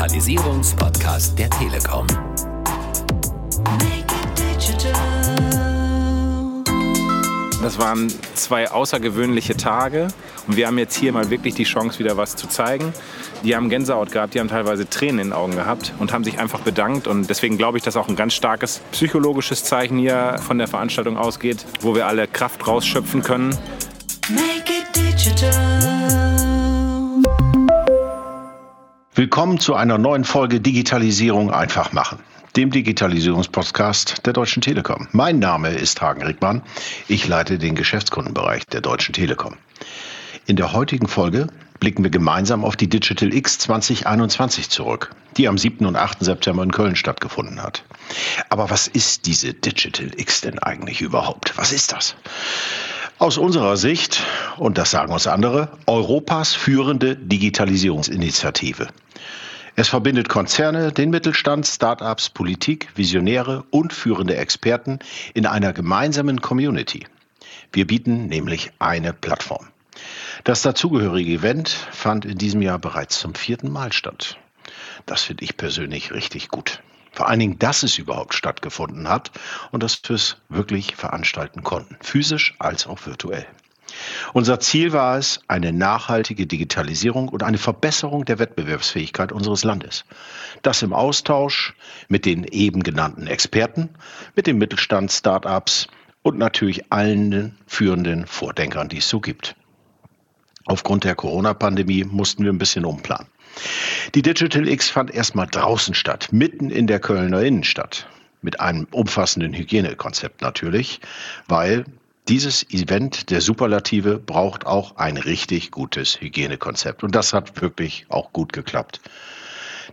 Digitalisierungspodcast der Telekom. Das waren zwei außergewöhnliche Tage und wir haben jetzt hier mal wirklich die Chance, wieder was zu zeigen. Die haben Gänsehaut gehabt, die haben teilweise Tränen in den Augen gehabt und haben sich einfach bedankt. Und deswegen glaube ich, dass auch ein ganz starkes psychologisches Zeichen hier von der Veranstaltung ausgeht, wo wir alle Kraft rausschöpfen können. Willkommen zu einer neuen Folge Digitalisierung einfach machen dem Digitalisierungspodcast der Deutschen Telekom. Mein Name ist Hagen Rickmann. Ich leite den Geschäftskundenbereich der Deutschen Telekom. In der heutigen Folge blicken wir gemeinsam auf die Digital X 2021 zurück, die am 7. und 8. September in Köln stattgefunden hat. Aber was ist diese Digital X denn eigentlich überhaupt? Was ist das? Aus unserer Sicht, und das sagen uns andere, Europas führende Digitalisierungsinitiative. Es verbindet Konzerne, den Mittelstand, Start-ups, Politik, Visionäre und führende Experten in einer gemeinsamen Community. Wir bieten nämlich eine Plattform. Das dazugehörige Event fand in diesem Jahr bereits zum vierten Mal statt. Das finde ich persönlich richtig gut. Vor allen Dingen, dass es überhaupt stattgefunden hat und dass wir es wirklich veranstalten konnten, physisch als auch virtuell. Unser Ziel war es, eine nachhaltige Digitalisierung und eine Verbesserung der Wettbewerbsfähigkeit unseres Landes. Das im Austausch mit den eben genannten Experten, mit dem Mittelstand, Start-ups und natürlich allen führenden Vordenkern, die es so gibt. Aufgrund der Corona-Pandemie mussten wir ein bisschen umplanen. Die Digital X fand erstmal draußen statt, mitten in der Kölner Innenstadt. Mit einem umfassenden Hygienekonzept natürlich, weil dieses Event der Superlative braucht auch ein richtig gutes Hygienekonzept. Und das hat wirklich auch gut geklappt.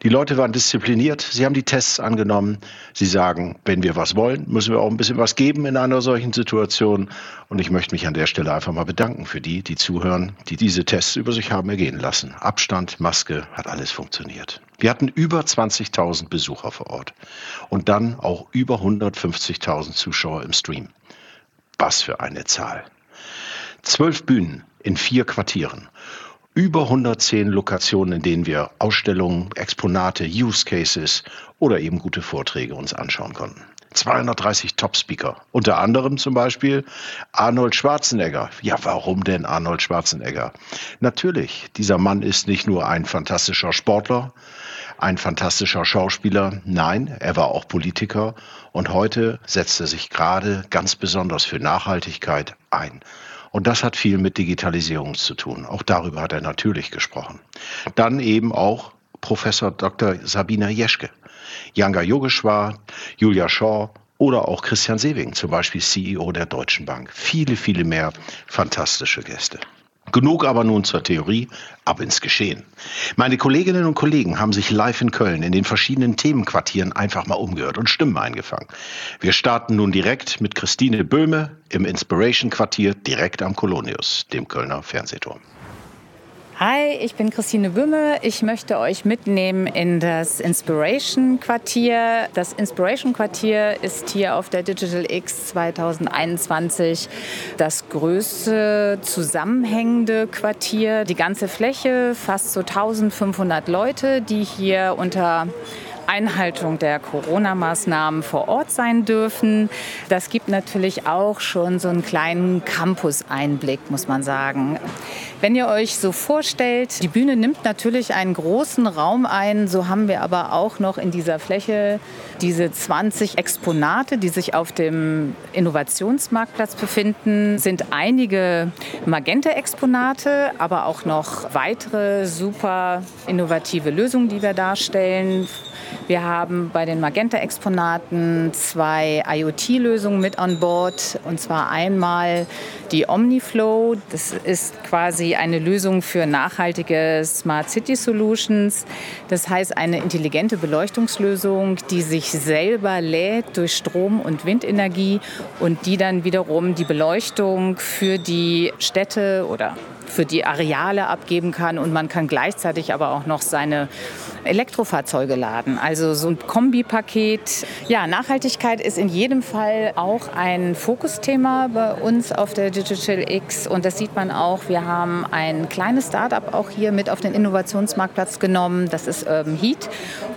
Die Leute waren diszipliniert, sie haben die Tests angenommen. Sie sagen, wenn wir was wollen, müssen wir auch ein bisschen was geben in einer solchen Situation. Und ich möchte mich an der Stelle einfach mal bedanken für die, die zuhören, die diese Tests über sich haben ergehen lassen. Abstand, Maske, hat alles funktioniert. Wir hatten über 20.000 Besucher vor Ort und dann auch über 150.000 Zuschauer im Stream. Was für eine Zahl. Zwölf Bühnen in vier Quartieren. Über 110 Lokationen, in denen wir Ausstellungen, Exponate, Use Cases oder eben gute Vorträge uns anschauen konnten. 230 Top-Speaker. Unter anderem zum Beispiel Arnold Schwarzenegger. Ja, warum denn Arnold Schwarzenegger? Natürlich, dieser Mann ist nicht nur ein fantastischer Sportler, ein fantastischer Schauspieler. Nein, er war auch Politiker und heute setzt er sich gerade ganz besonders für Nachhaltigkeit ein. Und das hat viel mit Digitalisierung zu tun. Auch darüber hat er natürlich gesprochen. Dann eben auch Professor Dr. Sabina Jeschke, Yanga Yogeshwar, Julia Shaw oder auch Christian Sewing, zum Beispiel CEO der Deutschen Bank. Viele, viele mehr fantastische Gäste. Genug aber nun zur Theorie, ab ins Geschehen. Meine Kolleginnen und Kollegen haben sich live in Köln in den verschiedenen Themenquartieren einfach mal umgehört und Stimmen eingefangen. Wir starten nun direkt mit Christine Böhme im Inspiration Quartier direkt am Kolonius, dem Kölner Fernsehturm. Hi, ich bin Christine Böhme. Ich möchte euch mitnehmen in das Inspiration Quartier. Das Inspiration Quartier ist hier auf der Digital X 2021 das größte zusammenhängende Quartier. Die ganze Fläche, fast so 1500 Leute, die hier unter Einhaltung der Corona-Maßnahmen vor Ort sein dürfen. Das gibt natürlich auch schon so einen kleinen Campus-Einblick, muss man sagen. Wenn ihr euch so vorstellt, die Bühne nimmt natürlich einen großen Raum ein, so haben wir aber auch noch in dieser Fläche diese 20 Exponate, die sich auf dem Innovationsmarktplatz befinden, sind einige Magenta-Exponate, aber auch noch weitere super innovative Lösungen, die wir darstellen. Wir haben bei den Magenta-Exponaten zwei IoT-Lösungen mit an Bord. Und zwar einmal die Omniflow. Das ist quasi eine Lösung für nachhaltige Smart City Solutions. Das heißt eine intelligente Beleuchtungslösung, die sich selber lädt durch Strom- und Windenergie und die dann wiederum die Beleuchtung für die Städte oder für die Areale abgeben kann und man kann gleichzeitig aber auch noch seine Elektrofahrzeuge laden. Also so ein Kombipaket. Ja, Nachhaltigkeit ist in jedem Fall auch ein Fokusthema bei uns auf der Digital X und das sieht man auch. Wir haben ein kleines Startup auch hier mit auf den Innovationsmarktplatz genommen. Das ist Urban Heat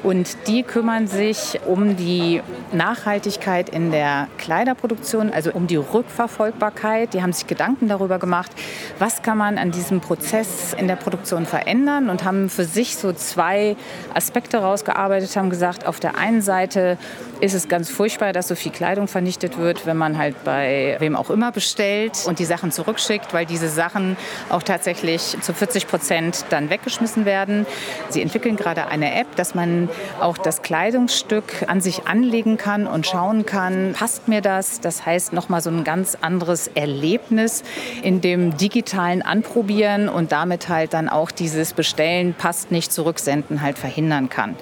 und die kümmern sich um die Nachhaltigkeit in der Kleiderproduktion, also um die Rückverfolgbarkeit. Die haben sich Gedanken darüber gemacht, was kann man an diesem Prozess in der Produktion verändern und haben für sich so zwei Aspekte rausgearbeitet, haben gesagt, auf der einen Seite ist es ganz furchtbar, dass so viel Kleidung vernichtet wird, wenn man halt bei wem auch immer bestellt und die Sachen zurückschickt, weil diese Sachen auch tatsächlich zu 40 Prozent dann weggeschmissen werden. Sie entwickeln gerade eine App, dass man auch das Kleidungsstück an sich anlegen kann und schauen kann, passt mir das? Das heißt nochmal so ein ganz anderes Erlebnis in dem digitalen Anprobieren und damit halt dann auch dieses Bestellen, passt nicht, zurücksenden halt verhindern kann.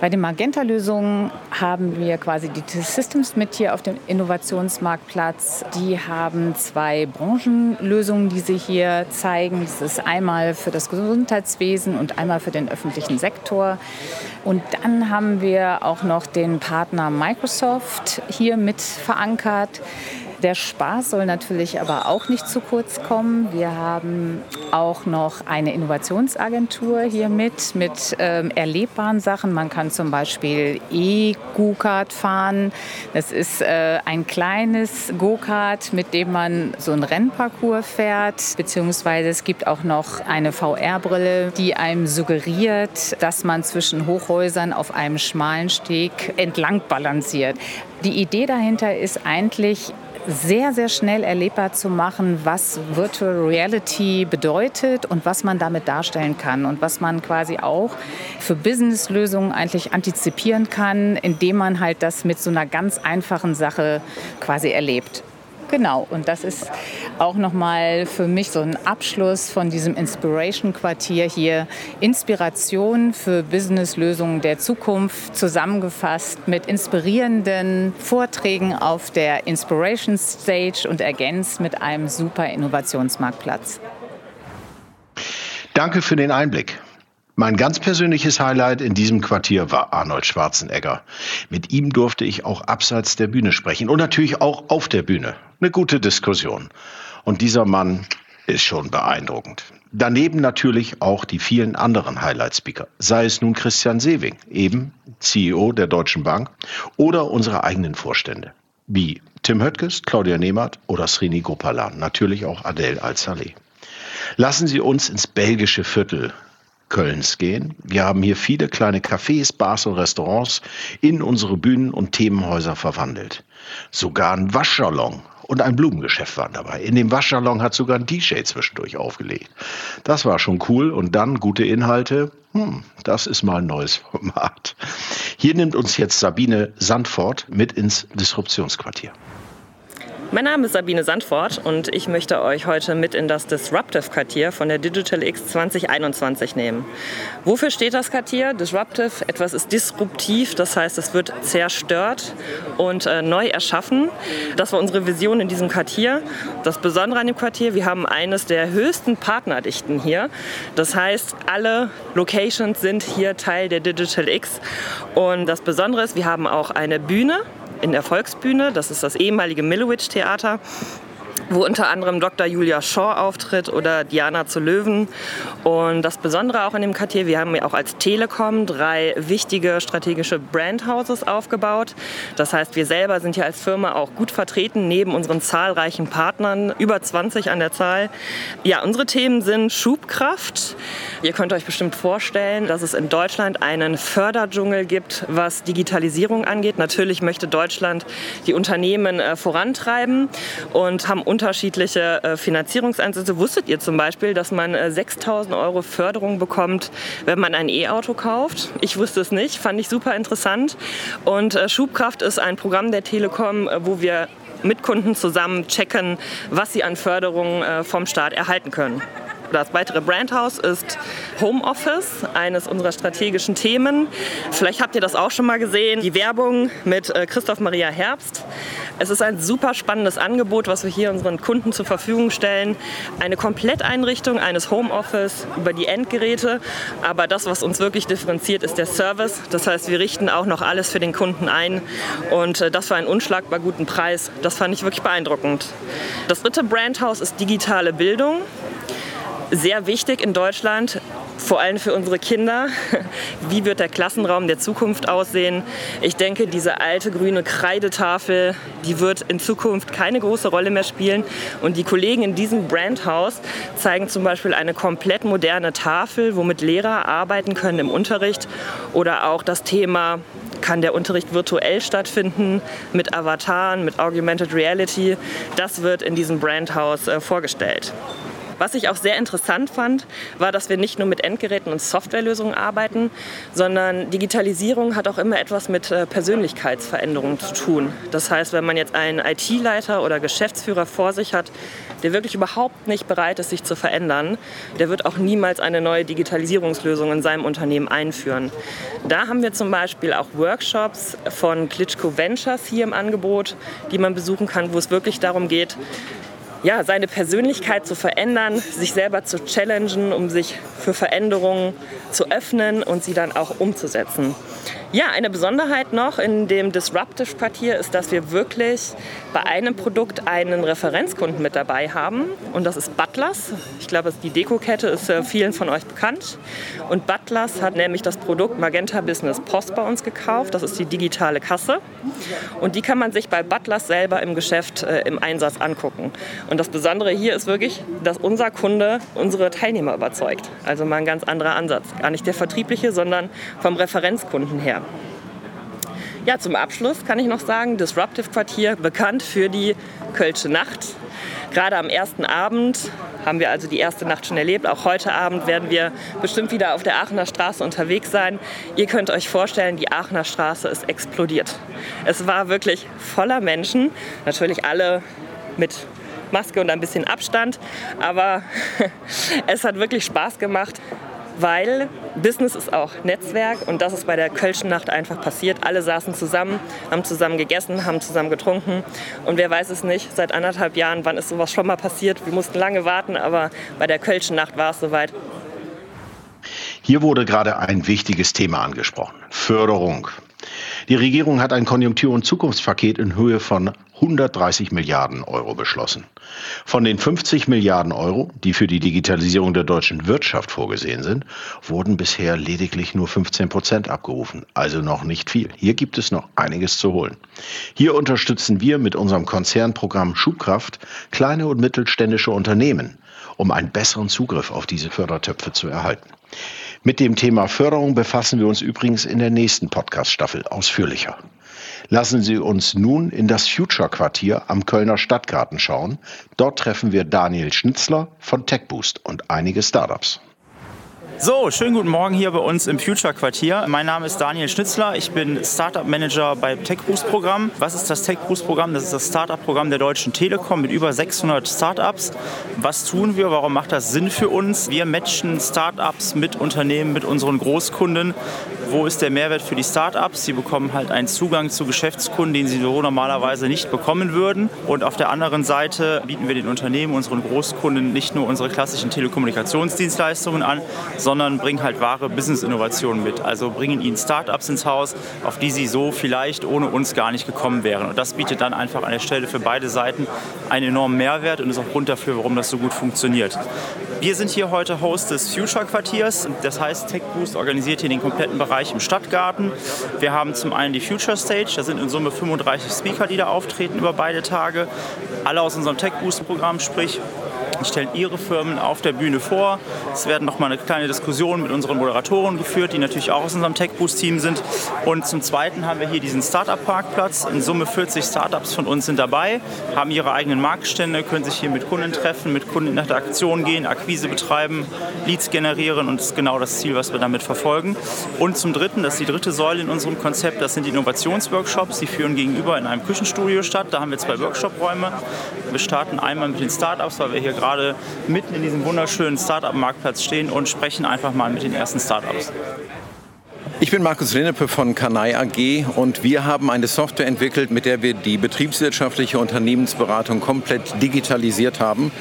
Bei den Magenta-Lösungen haben wir quasi die Systems mit hier auf dem Innovationsmarktplatz. Die haben zwei Branchenlösungen, die sie hier zeigen. Das ist einmal für das Gesundheitswesen und einmal für den öffentlichen Sektor. Und dann haben wir auch noch den Partner Microsoft hier mit verankert. Der Spaß soll natürlich aber auch nicht zu kurz kommen. Wir haben auch noch eine Innovationsagentur hier mit, mit ähm, erlebbaren Sachen. Man kann zum Beispiel E-Go-Kart fahren. Das ist äh, ein kleines Go-Kart, mit dem man so einen Rennparcours fährt. Beziehungsweise es gibt auch noch eine VR-Brille, die einem suggeriert, dass man zwischen Hochhäusern auf einem schmalen Steg entlang balanciert. Die Idee dahinter ist eigentlich, sehr, sehr schnell erlebbar zu machen, was Virtual Reality bedeutet und was man damit darstellen kann und was man quasi auch für Businesslösungen eigentlich antizipieren kann, indem man halt das mit so einer ganz einfachen Sache quasi erlebt. Genau, und das ist auch nochmal für mich so ein Abschluss von diesem Inspiration-Quartier hier. Inspiration für Businesslösungen der Zukunft zusammengefasst mit inspirierenden Vorträgen auf der Inspiration Stage und ergänzt mit einem super Innovationsmarktplatz. Danke für den Einblick. Mein ganz persönliches Highlight in diesem Quartier war Arnold Schwarzenegger. Mit ihm durfte ich auch abseits der Bühne sprechen und natürlich auch auf der Bühne. Eine gute Diskussion. Und dieser Mann ist schon beeindruckend. Daneben natürlich auch die vielen anderen Highlight-Speaker, sei es nun Christian Sewing, eben CEO der Deutschen Bank, oder unsere eigenen Vorstände, wie Tim Höttges, Claudia Nehmert oder Srini Gopalan, natürlich auch Adele Al-Saleh. Lassen Sie uns ins belgische Viertel Kölns gehen. Wir haben hier viele kleine Cafés, Bars und Restaurants in unsere Bühnen und Themenhäuser verwandelt. Sogar ein Waschsalon und ein Blumengeschäft waren dabei. In dem Waschsalon hat sogar ein DJ zwischendurch aufgelegt. Das war schon cool. Und dann gute Inhalte. Hm, das ist mal ein neues Format. Hier nimmt uns jetzt Sabine Sandfort mit ins Disruptionsquartier. Mein Name ist Sabine Sandfort und ich möchte euch heute mit in das Disruptive Quartier von der Digital X 2021 nehmen. Wofür steht das Quartier? Disruptive, etwas ist disruptiv, das heißt, es wird zerstört und äh, neu erschaffen. Das war unsere Vision in diesem Quartier. Das Besondere an dem Quartier, wir haben eines der höchsten Partnerdichten hier. Das heißt, alle Locations sind hier Teil der Digital X. Und das Besondere ist, wir haben auch eine Bühne, in der Volksbühne. Das ist das ehemalige Millowitch Theater wo unter anderem Dr. Julia Shaw auftritt oder Diana zu Löwen. Und das Besondere auch in dem Quartier, wir haben ja auch als Telekom drei wichtige strategische Brandhouses aufgebaut. Das heißt, wir selber sind hier als Firma auch gut vertreten, neben unseren zahlreichen Partnern, über 20 an der Zahl. Ja, unsere Themen sind Schubkraft. Ihr könnt euch bestimmt vorstellen, dass es in Deutschland einen Förderdschungel gibt, was Digitalisierung angeht. Natürlich möchte Deutschland die Unternehmen äh, vorantreiben und haben unterschiedliche äh, Finanzierungsansätze. Wusstet ihr zum Beispiel, dass man äh, 6000 Euro Förderung bekommt, wenn man ein E-Auto kauft? Ich wusste es nicht, fand ich super interessant. Und äh, Schubkraft ist ein Programm der Telekom, äh, wo wir mit Kunden zusammen checken, was sie an Förderungen äh, vom Staat erhalten können. das weitere Brandhaus ist Homeoffice, eines unserer strategischen Themen. Vielleicht habt ihr das auch schon mal gesehen, die Werbung mit äh, Christoph Maria Herbst. Es ist ein super spannendes Angebot, was wir hier unseren Kunden zur Verfügung stellen. Eine Kompletteinrichtung eines Homeoffice über die Endgeräte. Aber das, was uns wirklich differenziert, ist der Service. Das heißt, wir richten auch noch alles für den Kunden ein. Und äh, das für einen unschlagbar guten Preis. Das fand ich wirklich beeindruckend. Das dritte Brandhaus ist digitale Bildung sehr wichtig in Deutschland, vor allem für unsere Kinder. Wie wird der Klassenraum der Zukunft aussehen? Ich denke, diese alte grüne Kreidetafel, die wird in Zukunft keine große Rolle mehr spielen. Und die Kollegen in diesem Brandhaus zeigen zum Beispiel eine komplett moderne Tafel, womit Lehrer arbeiten können im Unterricht. Oder auch das Thema kann der Unterricht virtuell stattfinden mit Avataren, mit Augmented Reality. Das wird in diesem Brandhaus äh, vorgestellt. Was ich auch sehr interessant fand, war, dass wir nicht nur mit Endgeräten und Softwarelösungen arbeiten, sondern Digitalisierung hat auch immer etwas mit äh, Persönlichkeitsveränderungen zu tun. Das heißt, wenn man jetzt einen IT-Leiter oder Geschäftsführer vor sich hat, der wirklich überhaupt nicht bereit ist, sich zu verändern, der wird auch niemals eine neue Digitalisierungslösung in seinem Unternehmen einführen. Da haben wir zum Beispiel auch Workshops von Klitschko Ventures hier im Angebot, die man besuchen kann, wo es wirklich darum geht, ja, seine Persönlichkeit zu verändern, sich selber zu challengen, um sich für Veränderungen zu öffnen und sie dann auch umzusetzen. Ja, eine Besonderheit noch in dem Disruptive Quartier ist, dass wir wirklich bei einem Produkt einen Referenzkunden mit dabei haben und das ist Butlers. Ich glaube, die Dekokette ist äh, vielen von euch bekannt und Butlers hat nämlich das Produkt Magenta Business Post bei uns gekauft. Das ist die digitale Kasse und die kann man sich bei Butlers selber im Geschäft äh, im Einsatz angucken. Und das Besondere hier ist wirklich, dass unser Kunde unsere Teilnehmer überzeugt. Also mal ein ganz anderer Ansatz. Gar nicht der vertriebliche, sondern vom Referenzkunden her. Ja, zum Abschluss kann ich noch sagen, Disruptive Quartier bekannt für die Kölsche Nacht. Gerade am ersten Abend haben wir also die erste Nacht schon erlebt. Auch heute Abend werden wir bestimmt wieder auf der Aachener Straße unterwegs sein. Ihr könnt euch vorstellen, die Aachener Straße ist explodiert. Es war wirklich voller Menschen, natürlich alle mit Maske und ein bisschen Abstand, aber es hat wirklich Spaß gemacht weil Business ist auch Netzwerk und das ist bei der Kölschen Nacht einfach passiert. Alle saßen zusammen, haben zusammen gegessen, haben zusammen getrunken und wer weiß es nicht, seit anderthalb Jahren, wann ist sowas schon mal passiert? Wir mussten lange warten, aber bei der Kölschen Nacht war es soweit. Hier wurde gerade ein wichtiges Thema angesprochen, Förderung. Die Regierung hat ein Konjunktur- und Zukunftspaket in Höhe von 130 Milliarden Euro beschlossen. Von den 50 Milliarden Euro, die für die Digitalisierung der deutschen Wirtschaft vorgesehen sind, wurden bisher lediglich nur 15 Prozent abgerufen, also noch nicht viel. Hier gibt es noch einiges zu holen. Hier unterstützen wir mit unserem Konzernprogramm Schubkraft kleine und mittelständische Unternehmen, um einen besseren Zugriff auf diese Fördertöpfe zu erhalten. Mit dem Thema Förderung befassen wir uns übrigens in der nächsten Podcast-Staffel ausführlicher. Lassen Sie uns nun in das Future Quartier am Kölner Stadtgarten schauen. Dort treffen wir Daniel Schnitzler von TechBoost und einige Startups. So, schönen guten Morgen hier bei uns im Future Quartier. Mein Name ist Daniel Schnitzler. Ich bin Startup Manager beim TechBoost Programm. Was ist das TechBoost Programm? Das ist das Startup Programm der Deutschen Telekom mit über 600 Startups. Was tun wir? Warum macht das Sinn für uns? Wir matchen Startups mit Unternehmen, mit unseren Großkunden. Wo ist der Mehrwert für die Startups? Sie bekommen halt einen Zugang zu Geschäftskunden, den sie so normalerweise nicht bekommen würden. Und auf der anderen Seite bieten wir den Unternehmen, unseren Großkunden nicht nur unsere klassischen Telekommunikationsdienstleistungen an, sondern bringen halt wahre Business-Innovationen mit. Also bringen ihnen Startups ins Haus, auf die sie so vielleicht ohne uns gar nicht gekommen wären. Und das bietet dann einfach an der Stelle für beide Seiten einen enormen Mehrwert und ist auch Grund dafür, warum das so gut funktioniert. Wir sind hier heute Host des Future Quartiers. Das heißt, TechBoost organisiert hier den kompletten Bereich im Stadtgarten. Wir haben zum einen die Future Stage, da sind in Summe 35 Speaker, die da auftreten über beide Tage. Alle aus unserem TechBoost-Programm, sprich stellen ihre Firmen auf der Bühne vor. Es werden noch mal eine kleine Diskussion mit unseren Moderatoren geführt, die natürlich auch aus unserem TechBoost-Team sind. Und zum Zweiten haben wir hier diesen Startup-Parkplatz. In Summe 40 Startups von uns sind dabei, haben ihre eigenen Marktstände, können sich hier mit Kunden treffen, mit Kunden in Interaktion gehen, Akquise betreiben, Leads generieren und das ist genau das Ziel, was wir damit verfolgen. Und zum Dritten, das ist die dritte Säule in unserem Konzept, das sind die Innovationsworkshops. Die führen gegenüber in einem Küchenstudio statt. Da haben wir zwei Workshop-Räume. Wir starten einmal mit den Startups, weil wir hier gerade gerade mitten in diesem wunderschönen Startup-Marktplatz stehen und sprechen einfach mal mit den ersten Startups. Ich bin Markus Linnepe von Kanai AG und wir haben eine Software entwickelt, mit der wir die betriebswirtschaftliche Unternehmensberatung komplett digitalisiert haben.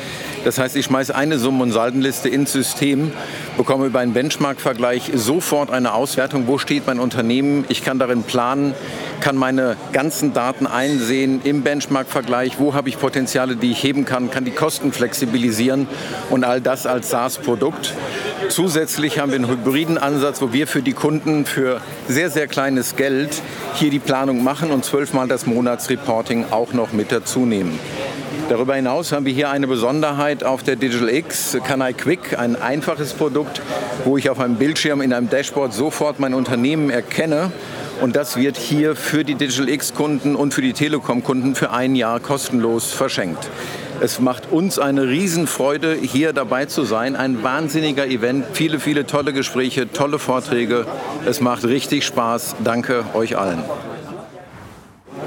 Das heißt, ich schmeiße eine Summen- und Saldenliste ins System, bekomme über einen Benchmark-Vergleich sofort eine Auswertung, wo steht mein Unternehmen. Ich kann darin planen, kann meine ganzen Daten einsehen im Benchmark-Vergleich, wo habe ich Potenziale, die ich heben kann, kann die Kosten flexibilisieren und all das als SaaS-Produkt. Zusätzlich haben wir einen hybriden Ansatz, wo wir für die Kunden für sehr, sehr kleines Geld hier die Planung machen und zwölfmal das Monatsreporting auch noch mit dazu nehmen. Darüber hinaus haben wir hier eine Besonderheit auf der Digital X, Kanai Quick, ein einfaches Produkt, wo ich auf einem Bildschirm in einem Dashboard sofort mein Unternehmen erkenne. Und das wird hier für die Digital X-Kunden und für die Telekom-Kunden für ein Jahr kostenlos verschenkt. Es macht uns eine Riesenfreude, hier dabei zu sein. Ein wahnsinniger Event, viele, viele tolle Gespräche, tolle Vorträge. Es macht richtig Spaß. Danke euch allen.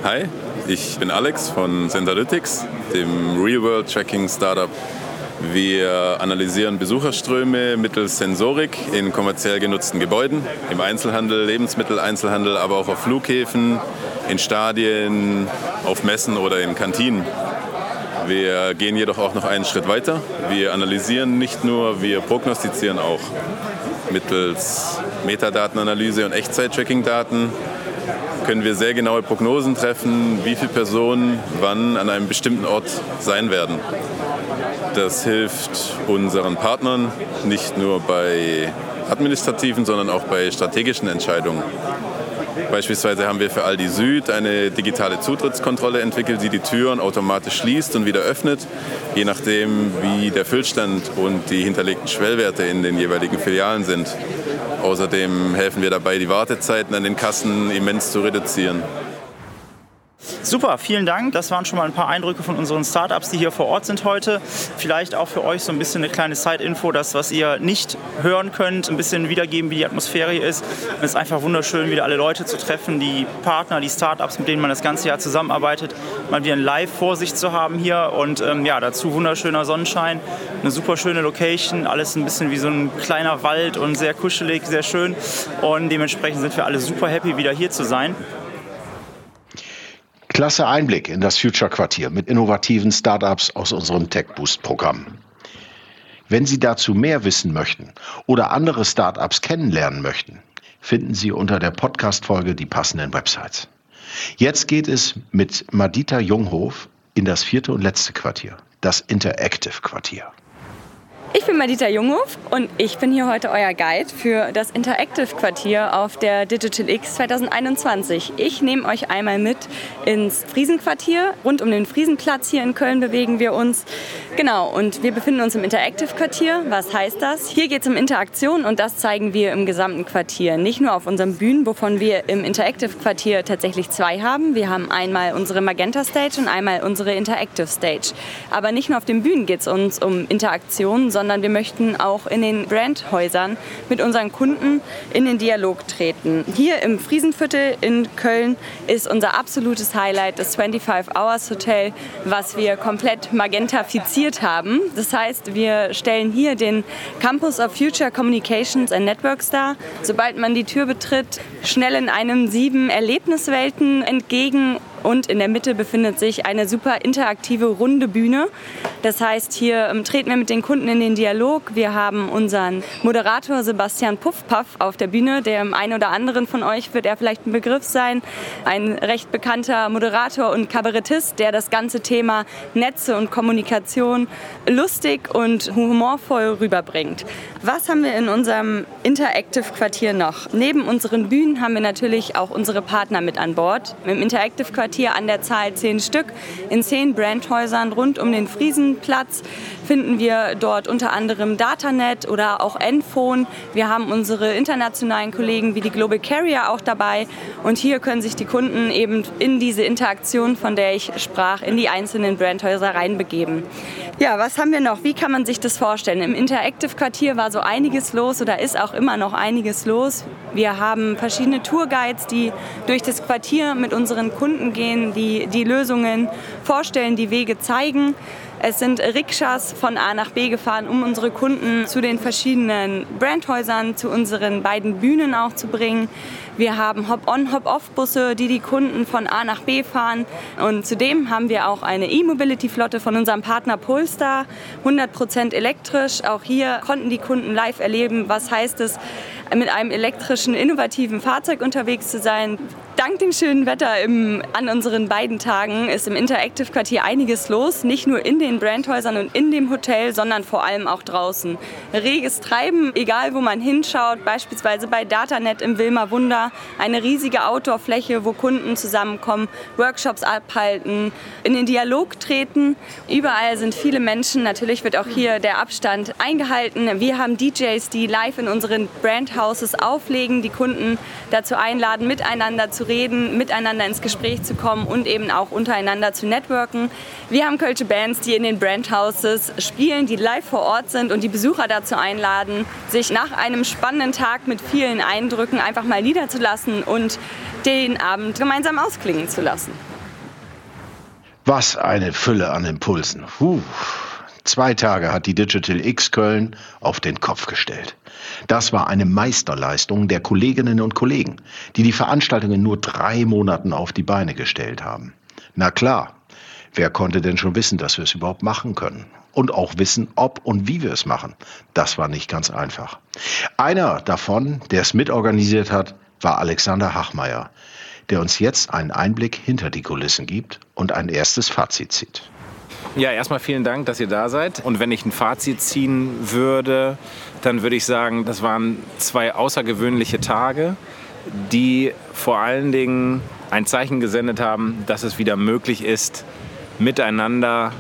Hi, ich bin Alex von Sentalytics, dem Real-World-Tracking-Startup. Wir analysieren Besucherströme mittels Sensorik in kommerziell genutzten Gebäuden, im Einzelhandel, Lebensmitteleinzelhandel, aber auch auf Flughäfen, in Stadien, auf Messen oder in Kantinen. Wir gehen jedoch auch noch einen Schritt weiter. Wir analysieren nicht nur, wir prognostizieren auch mittels Metadatenanalyse und Echtzeit-Tracking-Daten können wir sehr genaue Prognosen treffen, wie viele Personen wann an einem bestimmten Ort sein werden. Das hilft unseren Partnern nicht nur bei administrativen, sondern auch bei strategischen Entscheidungen. Beispielsweise haben wir für Aldi Süd eine digitale Zutrittskontrolle entwickelt, die die Türen automatisch schließt und wieder öffnet, je nachdem, wie der Füllstand und die hinterlegten Schwellwerte in den jeweiligen Filialen sind. Außerdem helfen wir dabei, die Wartezeiten an den Kassen immens zu reduzieren. Super, vielen Dank. Das waren schon mal ein paar Eindrücke von unseren Startups, die hier vor Ort sind heute. Vielleicht auch für euch so ein bisschen eine kleine Side-Info, das, was ihr nicht hören könnt, ein bisschen wiedergeben, wie die Atmosphäre ist. Es ist einfach wunderschön, wieder alle Leute zu treffen, die Partner, die Startups, mit denen man das ganze Jahr zusammenarbeitet, mal wieder ein Live vor sich zu haben hier. Und ähm, ja, dazu wunderschöner Sonnenschein, eine super schöne Location, alles ein bisschen wie so ein kleiner Wald und sehr kuschelig, sehr schön. Und dementsprechend sind wir alle super happy, wieder hier zu sein. Klasse Einblick in das Future Quartier mit innovativen Startups aus unserem Tech Boost Programm. Wenn Sie dazu mehr wissen möchten oder andere Startups kennenlernen möchten, finden Sie unter der Podcast-Folge die passenden Websites. Jetzt geht es mit Madita Junghof in das vierte und letzte Quartier, das Interactive Quartier. Ich bin Madita Junghof und ich bin hier heute euer Guide für das Interactive Quartier auf der Digital X 2021. Ich nehme euch einmal mit ins Friesenquartier. Rund um den Friesenplatz hier in Köln bewegen wir uns. Genau, und wir befinden uns im Interactive Quartier. Was heißt das? Hier geht es um Interaktion und das zeigen wir im gesamten Quartier. Nicht nur auf unseren Bühnen, wovon wir im Interactive Quartier tatsächlich zwei haben. Wir haben einmal unsere Magenta Stage und einmal unsere Interactive Stage. Aber nicht nur auf den Bühnen geht es uns um Interaktion, sondern wir möchten auch in den Brandhäusern mit unseren Kunden in den Dialog treten. Hier im Friesenviertel in Köln ist unser absolutes Highlight das 25 Hours Hotel, was wir komplett magentafiziert haben. Das heißt, wir stellen hier den Campus of Future Communications and Networks dar. Sobald man die Tür betritt, schnell in einem sieben Erlebniswelten entgegen und in der Mitte befindet sich eine super interaktive runde Bühne. Das heißt, hier ähm, treten wir mit den Kunden in den Dialog. Wir haben unseren Moderator Sebastian Puffpaff auf der Bühne. Dem einen oder anderen von euch wird er vielleicht ein Begriff sein. Ein recht bekannter Moderator und Kabarettist, der das ganze Thema Netze und Kommunikation lustig und humorvoll rüberbringt. Was haben wir in unserem Interactive Quartier noch? Neben unseren Bühnen haben wir natürlich auch unsere Partner mit an Bord. Im Interactive Quartier hier an der Zahl zehn Stück in zehn Brandhäusern rund um den Friesenplatz finden wir dort unter anderem Datanet oder auch Enphone. Wir haben unsere internationalen Kollegen wie die Global Carrier auch dabei. Und hier können sich die Kunden eben in diese Interaktion, von der ich sprach, in die einzelnen Brandhäuser reinbegeben. Ja, was haben wir noch? Wie kann man sich das vorstellen? Im Interactive Quartier war so einiges los oder ist auch immer noch einiges los. Wir haben verschiedene Tourguides, die durch das Quartier mit unseren Kunden gehen, die die Lösungen vorstellen, die Wege zeigen. Es sind Rikschas von A nach B gefahren, um unsere Kunden zu den verschiedenen Brandhäusern, zu unseren beiden Bühnen auch zu bringen. Wir haben Hop-on, Hop-off-Busse, die die Kunden von A nach B fahren. Und zudem haben wir auch eine E-Mobility-Flotte von unserem Partner Polestar, 100% elektrisch. Auch hier konnten die Kunden live erleben, was heißt es, mit einem elektrischen, innovativen Fahrzeug unterwegs zu sein. Dank dem schönen Wetter im, an unseren beiden Tagen ist im Interactive Quartier einiges los. Nicht nur in den Brandhäusern und in dem Hotel, sondern vor allem auch draußen. Reges Treiben, egal wo man hinschaut, beispielsweise bei Datanet im Wilmer Wunder, eine riesige Outdoor-Fläche, wo Kunden zusammenkommen, Workshops abhalten, in den Dialog treten. Überall sind viele Menschen. Natürlich wird auch hier der Abstand eingehalten. Wir haben DJs, die live in unseren Brandhouses auflegen, die Kunden dazu einladen, miteinander zu reden, miteinander ins Gespräch zu kommen und eben auch untereinander zu networken. Wir haben kölsche Bands, die in den Brandhouses spielen, die live vor Ort sind und die Besucher dazu einladen, sich nach einem spannenden Tag mit vielen Eindrücken einfach mal niederzulassen und den Abend gemeinsam ausklingen zu lassen. Was eine Fülle an Impulsen. Puh. Zwei Tage hat die Digital X Köln auf den Kopf gestellt. Das war eine Meisterleistung der Kolleginnen und Kollegen, die die Veranstaltung in nur drei Monaten auf die Beine gestellt haben. Na klar, wer konnte denn schon wissen, dass wir es überhaupt machen können? Und auch wissen, ob und wie wir es machen. Das war nicht ganz einfach. Einer davon, der es mitorganisiert hat, war Alexander Hachmeier, der uns jetzt einen Einblick hinter die Kulissen gibt und ein erstes Fazit zieht. Ja, erstmal vielen Dank, dass ihr da seid. Und wenn ich ein Fazit ziehen würde, dann würde ich sagen, das waren zwei außergewöhnliche Tage, die vor allen Dingen ein Zeichen gesendet haben, dass es wieder möglich ist, miteinander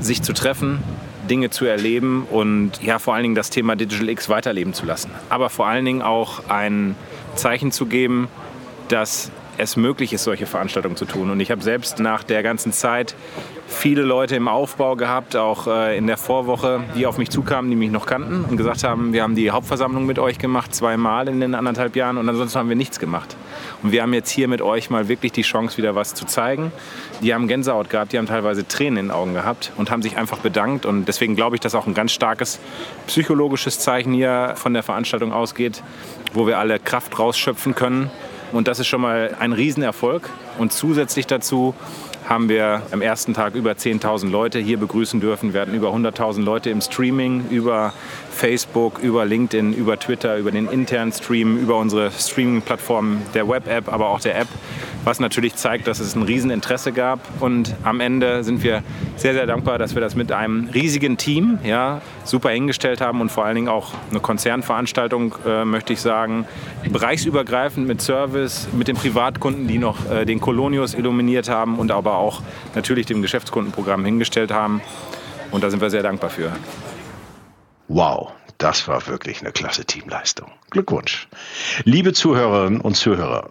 sich zu treffen, Dinge zu erleben und ja, vor allen Dingen das Thema Digital X weiterleben zu lassen. Aber vor allen Dingen auch ein Zeichen zu geben, dass es möglich ist, solche Veranstaltungen zu tun. Und ich habe selbst nach der ganzen Zeit viele Leute im Aufbau gehabt, auch äh, in der Vorwoche, die auf mich zukamen, die mich noch kannten und gesagt haben, wir haben die Hauptversammlung mit euch gemacht, zweimal in den anderthalb Jahren und ansonsten haben wir nichts gemacht. Und wir haben jetzt hier mit euch mal wirklich die Chance, wieder was zu zeigen. Die haben Gänsehaut gehabt, die haben teilweise Tränen in den Augen gehabt und haben sich einfach bedankt. Und deswegen glaube ich, dass auch ein ganz starkes psychologisches Zeichen hier von der Veranstaltung ausgeht, wo wir alle Kraft rausschöpfen können. Und das ist schon mal ein Riesenerfolg. Und zusätzlich dazu haben wir am ersten Tag über 10.000 Leute hier begrüßen dürfen. Wir hatten über 100.000 Leute im Streaming, über Facebook, über LinkedIn, über Twitter, über den internen Stream, über unsere Streaming-Plattformen der Web-App, aber auch der App, was natürlich zeigt, dass es ein Rieseninteresse gab. Und am Ende sind wir sehr, sehr dankbar, dass wir das mit einem riesigen Team ja, super hingestellt haben und vor allen Dingen auch eine Konzernveranstaltung, äh, möchte ich sagen, bereichsübergreifend mit Service, mit den Privatkunden, die noch äh, den Colonius illuminiert haben und aber auch natürlich dem Geschäftskundenprogramm hingestellt haben. Und da sind wir sehr dankbar für. Wow, das war wirklich eine klasse Teamleistung. Glückwunsch. Liebe Zuhörerinnen und Zuhörer,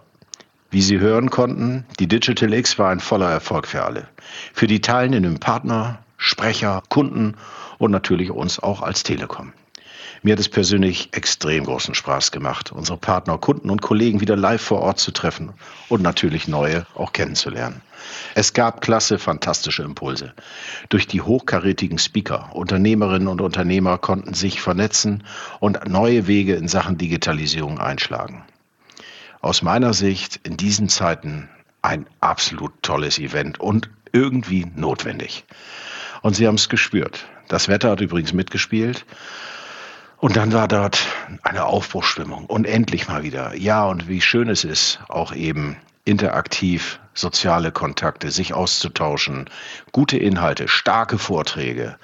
wie Sie hören konnten, die Digital X war ein voller Erfolg für alle. Für die teilnehmenden Partner, Sprecher, Kunden und natürlich uns auch als Telekom. Mir hat es persönlich extrem großen Spaß gemacht, unsere Partner, Kunden und Kollegen wieder live vor Ort zu treffen und natürlich neue auch kennenzulernen. Es gab klasse, fantastische Impulse. Durch die hochkarätigen Speaker, Unternehmerinnen und Unternehmer konnten sich vernetzen und neue Wege in Sachen Digitalisierung einschlagen. Aus meiner Sicht in diesen Zeiten ein absolut tolles Event und irgendwie notwendig. Und Sie haben es gespürt. Das Wetter hat übrigens mitgespielt. Und dann war dort eine Aufbruchstimmung und endlich mal wieder. Ja, und wie schön es ist, auch eben interaktiv soziale Kontakte, sich auszutauschen, gute Inhalte, starke Vorträge,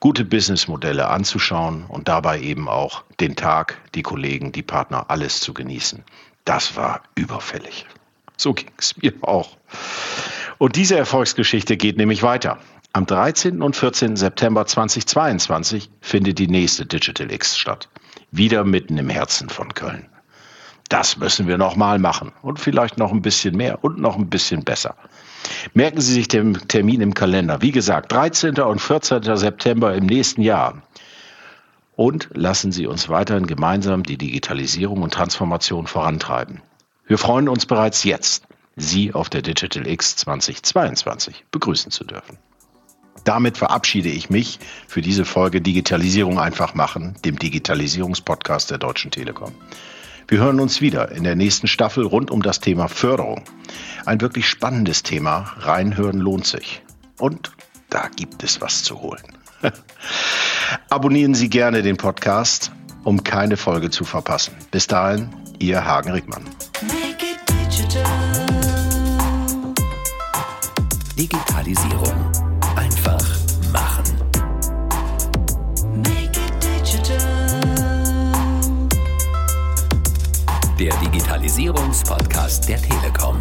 gute Businessmodelle anzuschauen und dabei eben auch den Tag, die Kollegen, die Partner, alles zu genießen. Das war überfällig. So ging es mir auch. Und diese Erfolgsgeschichte geht nämlich weiter. Am 13. und 14. September 2022 findet die nächste Digital X statt. Wieder mitten im Herzen von Köln. Das müssen wir nochmal machen und vielleicht noch ein bisschen mehr und noch ein bisschen besser. Merken Sie sich den Termin im Kalender. Wie gesagt, 13. und 14. September im nächsten Jahr. Und lassen Sie uns weiterhin gemeinsam die Digitalisierung und Transformation vorantreiben. Wir freuen uns bereits jetzt, Sie auf der Digital X 2022 begrüßen zu dürfen. Damit verabschiede ich mich für diese Folge Digitalisierung einfach machen, dem Digitalisierungspodcast der Deutschen Telekom. Wir hören uns wieder in der nächsten Staffel rund um das Thema Förderung. Ein wirklich spannendes Thema. Reinhören lohnt sich. Und da gibt es was zu holen. Abonnieren Sie gerne den Podcast, um keine Folge zu verpassen. Bis dahin, Ihr Hagen Rickmann. Digitalisierung. Einfach machen. Der Digitalisierungspodcast der Telekom.